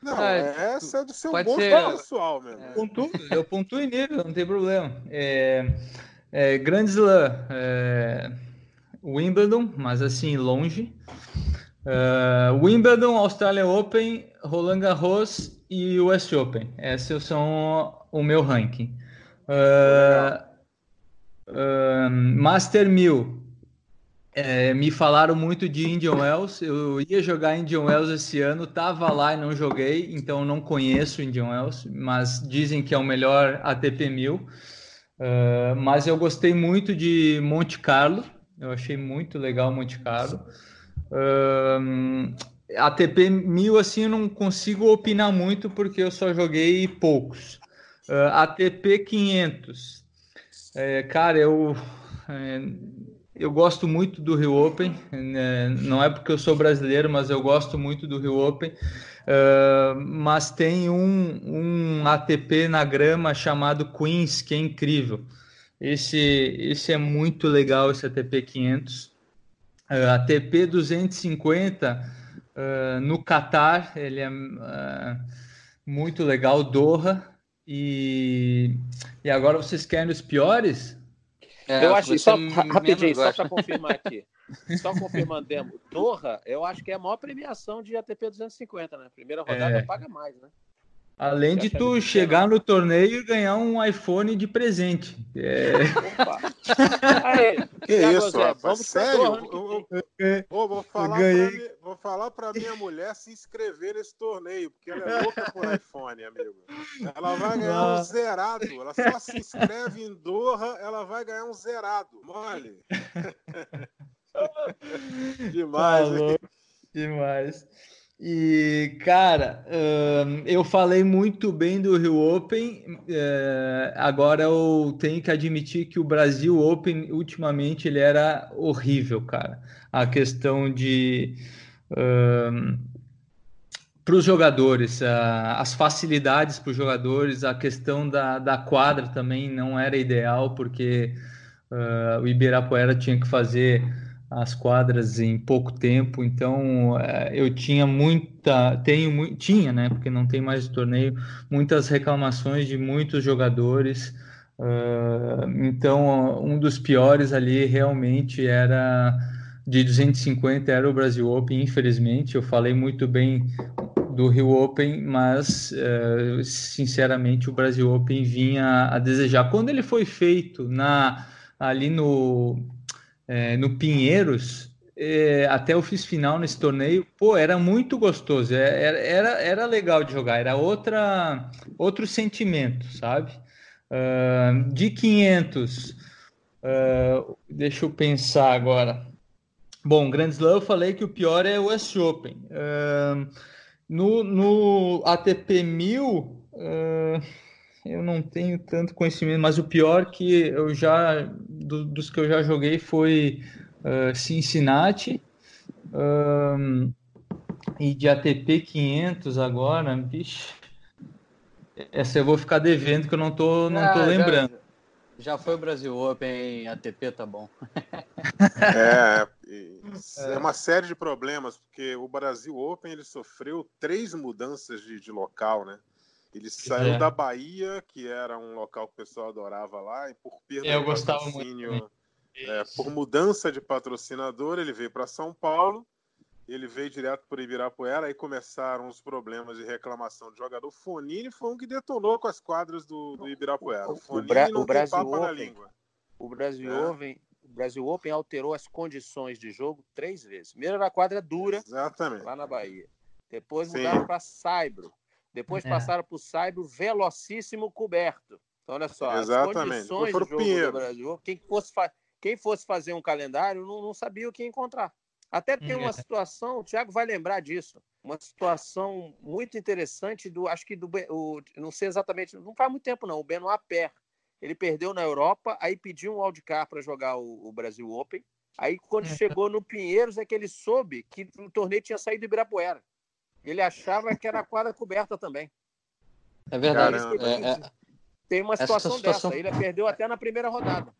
Não, é, essa é do seu gosto ser... pessoal mesmo. É. Pontuo, eu pontuo em nível, não tem problema. É, é, Grand Slam, é, Wimbledon, mas assim, longe. Uh, Wimbledon, Australia Open, Roland Garros e US Open. Esses são o meu ranking. Uh, uh, Master 1000. É, me falaram muito de Indian Wells. Eu ia jogar Indian Wells esse ano, tava lá e não joguei, então não conheço Indian Wells, mas dizem que é o melhor ATP 1000. Uh, mas eu gostei muito de Monte Carlo. Eu achei muito legal Monte Carlo. Uh, ATP 1000, assim, eu não consigo opinar muito porque eu só joguei poucos. Uh, ATP 500. É, cara, eu, é, eu gosto muito do Rio Open. Né? Não é porque eu sou brasileiro, mas eu gosto muito do Rio Open. Uh, mas tem um, um ATP na grama chamado Queens, que é incrível. Esse, esse é muito legal, esse ATP 500. Uh, ATP 250 uh, no Catar, ele é uh, muito legal, Doha. E, e agora vocês querem os piores? É, eu acho, só rapidinho, só para confirmar aqui. [LAUGHS] Só confirmando, Doha, eu acho que é a maior premiação de ATP 250, né? Primeira rodada é. paga mais, né? Além de tu chegar no torneio e ganhar um iPhone de presente. É... Opa! Aí, [LAUGHS] que isso, rapaz? Sério? Eu, eu, eu, vou, falar pra, vou falar pra minha mulher se inscrever nesse torneio, porque ela é louca por iPhone, amigo. Ela vai ganhar um zerado. Ela só se inscreve em Doha, ela vai ganhar um zerado. Mole. [LAUGHS] [LAUGHS] Demais, Falou. hein? Demais. E, cara, eu falei muito bem do Rio Open. Uh, agora eu tenho que admitir que o Brasil Open, ultimamente, ele era horrível, cara. A questão de. para os jogadores, as facilidades para os jogadores, a questão da, da quadra também não era ideal, porque uh, o Ibirapuera tinha que fazer as quadras em pouco tempo, então é, eu tinha muita, tenho tinha, né, porque não tem mais o torneio, muitas reclamações de muitos jogadores. Uh, então, um dos piores ali realmente era de 250 era o Brasil Open, infelizmente. Eu falei muito bem do Rio Open, mas uh, sinceramente o Brasil Open vinha a desejar. Quando ele foi feito na ali no é, no Pinheiros, é, até eu fiz final nesse torneio, pô, era muito gostoso, é, era, era, era legal de jogar, era outra, outro sentimento, sabe? Uh, de 500, uh, ah, deixa eu pensar agora. Bom, Grand Slam eu falei que o pior é o West Open. Uh, no, no ATP 1000, eu não tenho tanto conhecimento, mas o pior que eu já do, dos que eu já joguei foi uh, Cincinnati um, e de ATP 500 agora, bicho. Essa eu vou ficar devendo que eu não tô, não ah, tô lembrando. Já, já foi o Brasil Open ATP, tá bom. [LAUGHS] [LAUGHS] é, é uma série de problemas, porque o Brasil Open ele sofreu três mudanças de, de local, né? Ele saiu é. da Bahia, que era um local que o pessoal adorava lá, e por perda Eu de patrocínio, muito é, por mudança de patrocinador, ele veio para São Paulo, ele veio direto para Ibirapuera, aí começaram os problemas de reclamação de jogador. Fonini foi um que detonou com as quadras do, do Ibirapuera. O, Fonini o, Bra não o Brasil Open, na língua. O Brasil, é. Open, o Brasil Open alterou as condições de jogo três vezes. Primeiro era a quadra dura, Exatamente. lá na Bahia. Depois mudaram para Saibro. Depois é. passaram para o Saibro velocíssimo coberto. Então, olha só, Exatamente. as condições do jogo do Brasil, quem fosse, quem fosse fazer um calendário não, não sabia o que encontrar. Até tem uma situação, o Thiago vai lembrar disso, uma situação muito interessante do, acho que do, o, não sei exatamente, não faz muito tempo não, o Benoit Per. Ele perdeu na Europa, aí pediu um wildcard para jogar o, o, Brasil Open. Aí quando é. chegou no Pinheiros é que ele soube que o torneio tinha saído do Ibirapuera. Ele achava que era a quadra coberta também. É verdade. É, é, tem uma situação, situação, dessa. Ele perdeu até na primeira rodada.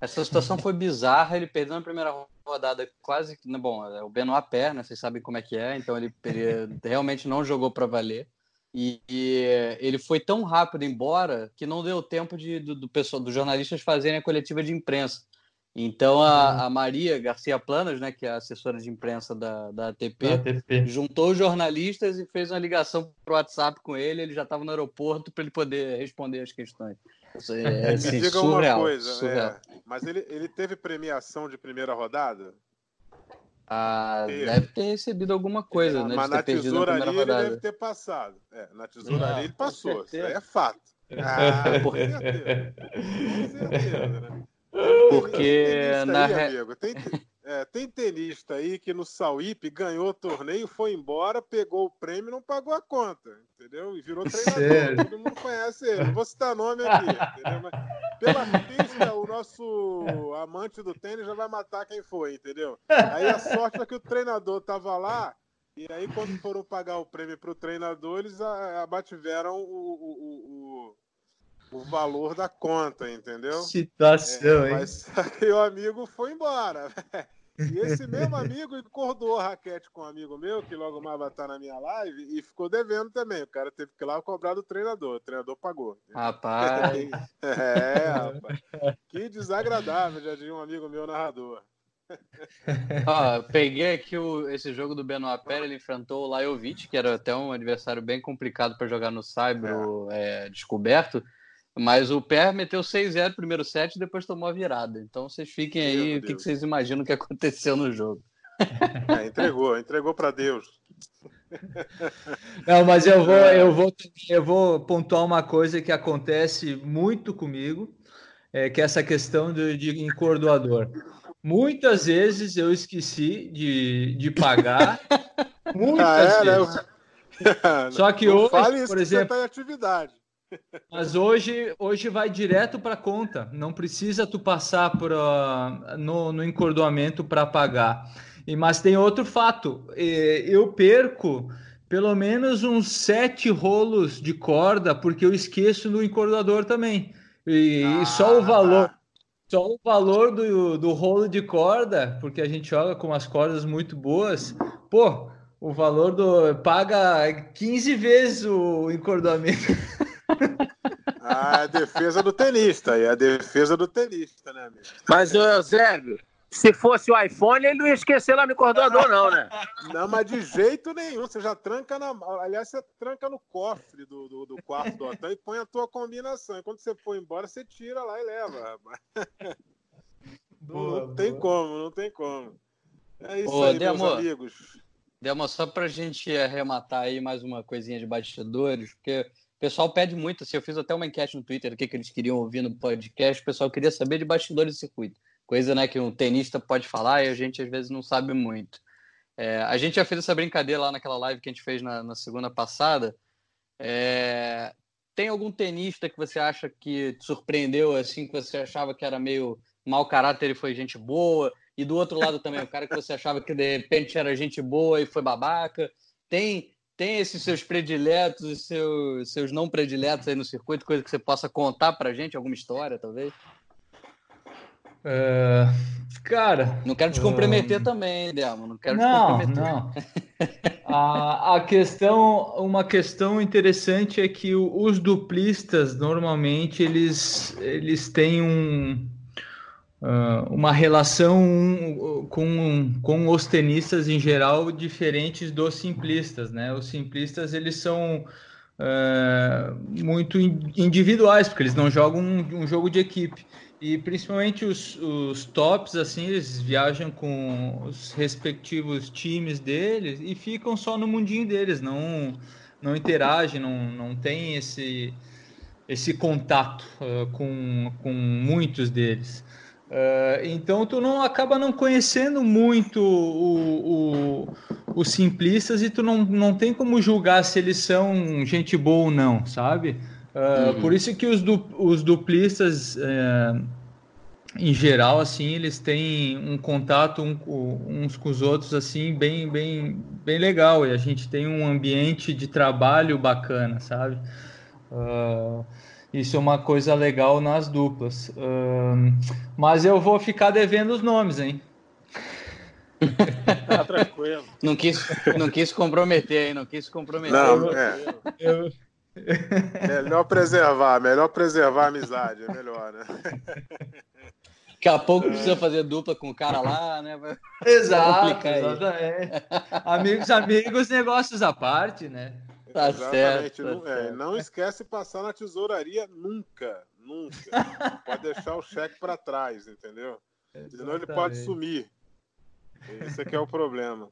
Essa situação foi bizarra. Ele perdeu na primeira rodada quase. Bom, é o Benoit Pé, né? Vocês sabem como é que é. Então ele, ele [LAUGHS] realmente não jogou para valer. E, e, ele foi tão rápido embora que não deu tempo de, do, do pessoal, dos jornalistas fazerem a coletiva de imprensa. Então a, uhum. a, Maria Garcia Planas, né, que é a assessora de imprensa da, da ATP, ATP. juntou os jornalistas e fez uma ligação para o WhatsApp com ele. Ele já estava no aeroporto para ele poder responder as questões. É, [LAUGHS] assim, diga surreal, uma coisa, surreal. É, mas ele, ele teve premiação de primeira rodada? Ah, deve ter recebido alguma coisa, é, né? Mas na tesouraria ele deve ter passado. É, na tesouraria ah, ele passou. Isso é fato. [LAUGHS] Ah, com certeza. Com certeza, né? Porque na aí, amigo, tem, [LAUGHS] é, tem tenista aí que no Sauípe ganhou o torneio, foi embora, pegou o prêmio e não pagou a conta, entendeu? E virou treinador. Sério? Todo mundo conhece ele. Não vou citar nome aqui, entendeu? Mas pela pista, o nosso amante do tênis já vai matar quem foi, entendeu? Aí a sorte é que o treinador tava lá e aí, quando foram pagar o prêmio para o treinador, eles abativeram o, o, o, o valor da conta, entendeu? Situação, é, hein? Mas [LAUGHS] aí o amigo foi embora. E esse mesmo amigo encordou a raquete com um amigo meu, que logo mais vai estar na minha live, e ficou devendo também. O cara teve que ir lá cobrar do treinador. O treinador pagou. Rapaz. [LAUGHS] é, rapaz. Que desagradável, já dizia um amigo meu narrador. Ó, peguei aqui o, esse jogo do Benoit Pérez, ele enfrentou o Lajovic, que era até um adversário bem complicado para jogar no Saibro é. É, descoberto. Mas o Pé meteu 6-0 no primeiro set e depois tomou a virada. Então vocês fiquem aí, o que, que, vocês imaginam que [LAUGHS] aconteceu no jogo? É, entregou, entregou para Deus. Não, mas eu vou, é. eu vou, eu vou pontuar uma coisa que acontece muito comigo, é, que é essa questão de, de encordoador. Muitas vezes eu esqueci de, de pagar. [LAUGHS] Muitas ah, é, né? vezes. Né? [LAUGHS] Só que Não hoje, por exemplo, tá em atividade. Mas hoje, hoje vai direto para conta. Não precisa tu passar por, uh, no, no encordoamento para pagar. E, mas tem outro fato. Eu perco pelo menos uns sete rolos de corda porque eu esqueço no encordoador também. E, ah, e só o valor. Tá. Só o valor do, do rolo de corda, porque a gente joga com umas cordas muito boas, pô, o valor do. paga 15 vezes o encordoamento. [LAUGHS] A defesa do tenista, é a defesa do tenista, né, amigo? Mas, Eusébio, se fosse o iPhone, ele não ia esquecer lá no cordoador, não, né? Não, mas de jeito nenhum. Você já tranca na. Aliás, você tranca no cofre do, do, do quarto do hotel e põe a tua combinação. E quando você for embora, você tira lá e leva. Boa, não, tem como, não tem como. É isso Ô, aí, Demo, meus amigos. Demo, só pra gente arrematar aí mais uma coisinha de bastidores, porque pessoal pede muito, assim, eu fiz até uma enquete no Twitter, o que, que eles queriam ouvir no podcast, o pessoal queria saber de bastidores de circuito, coisa né, que um tenista pode falar e a gente às vezes não sabe muito. É, a gente já fez essa brincadeira lá naquela live que a gente fez na, na segunda passada. É, tem algum tenista que você acha que te surpreendeu, assim, que você achava que era meio mau caráter e foi gente boa? E do outro lado também, o cara que você achava que de repente era gente boa e foi babaca? Tem tem esses seus prediletos e seus, seus não prediletos aí no circuito, coisa que você possa contar pra gente, alguma história, talvez? Uh, cara. Não quero te comprometer uh, também, Delmo. Não quero não, te comprometer. Não. [LAUGHS] a, a questão, uma questão interessante é que os duplistas normalmente eles, eles têm um, uh, uma relação com, com os tenistas em geral diferentes dos simplistas, né? Os simplistas eles são uh, muito individuais porque eles não jogam um, um jogo de equipe e principalmente os, os, tops assim eles viajam com os respectivos times deles e ficam só no mundinho deles, não não interagem, não, não tem esse esse contato uh, com, com muitos deles. Uh, então tu não acaba não conhecendo muito o, o, os simplistas e tu não, não tem como julgar se eles são gente boa ou não, sabe? Uh, uhum. Por isso que os, du, os duplistas, uh, em geral, assim, eles têm um contato um, uns com os outros assim bem, bem, bem legal e a gente tem um ambiente de trabalho bacana, sabe? Uh, isso é uma coisa legal nas duplas. Um, mas eu vou ficar devendo os nomes, hein? Tá tranquilo. [LAUGHS] Não quis, não quis comprometer, hein? Não quis comprometer. Não, é. Eu... Melhor preservar, melhor preservar a amizade, é melhor, né? Daqui a pouco precisa fazer dupla com o cara lá, né? Exato, exatamente. Amigos, amigos, negócios à parte, né? [LAUGHS] Tá Exatamente. Certo, tá não, é, não esquece passar na tesouraria nunca. Nunca. pode deixar o cheque para trás, entendeu? Exatamente. Senão ele pode sumir. Esse aqui é o problema.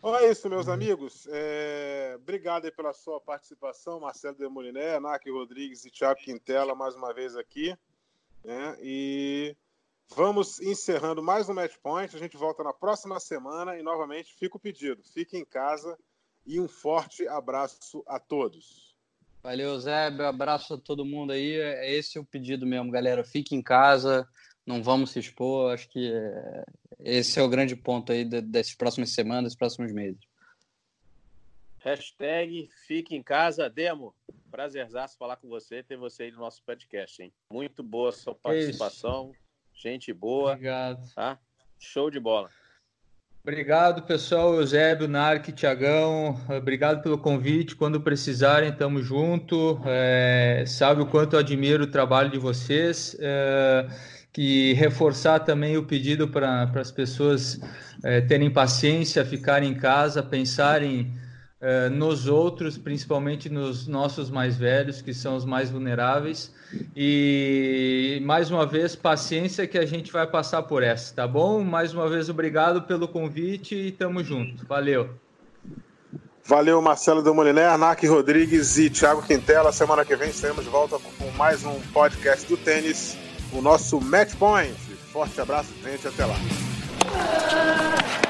Olha é isso, meus amigos. É... Obrigado pela sua participação, Marcelo Demoliné, Naki Rodrigues e Thiago Quintela, mais uma vez aqui. Né? E vamos encerrando mais um Match Point. A gente volta na próxima semana e, novamente, fica o pedido. Fique em casa e um forte abraço a todos. Valeu, Zé. Abraço a todo mundo aí. É esse o pedido mesmo, galera. Fique em casa, não vamos se expor. Acho que é, esse é o grande ponto aí dessas próximas semanas, próximos meses. Hashtag Fique em Casa, Demo. Prazerzaço falar com você, ter você aí no nosso podcast, hein? Muito boa sua participação, Isso. gente boa. Obrigado. Tá? Show de bola. Obrigado, pessoal. Eusébio, Narc, Tiagão, obrigado pelo convite. Quando precisarem, estamos junto. É, sabe o quanto eu admiro o trabalho de vocês. É, que reforçar também o pedido para as pessoas é, terem paciência, ficarem em casa, pensarem é, nos outros, principalmente nos nossos mais velhos, que são os mais vulneráveis. E mais uma vez, paciência que a gente vai passar por essa, tá bom? Mais uma vez, obrigado pelo convite e tamo junto. Valeu. Valeu, Marcelo Demoliné, Arnac Rodrigues e Thiago Quintela. Semana que vem estaremos de volta com mais um podcast do tênis, o nosso Match Point. Forte abraço, gente, até lá.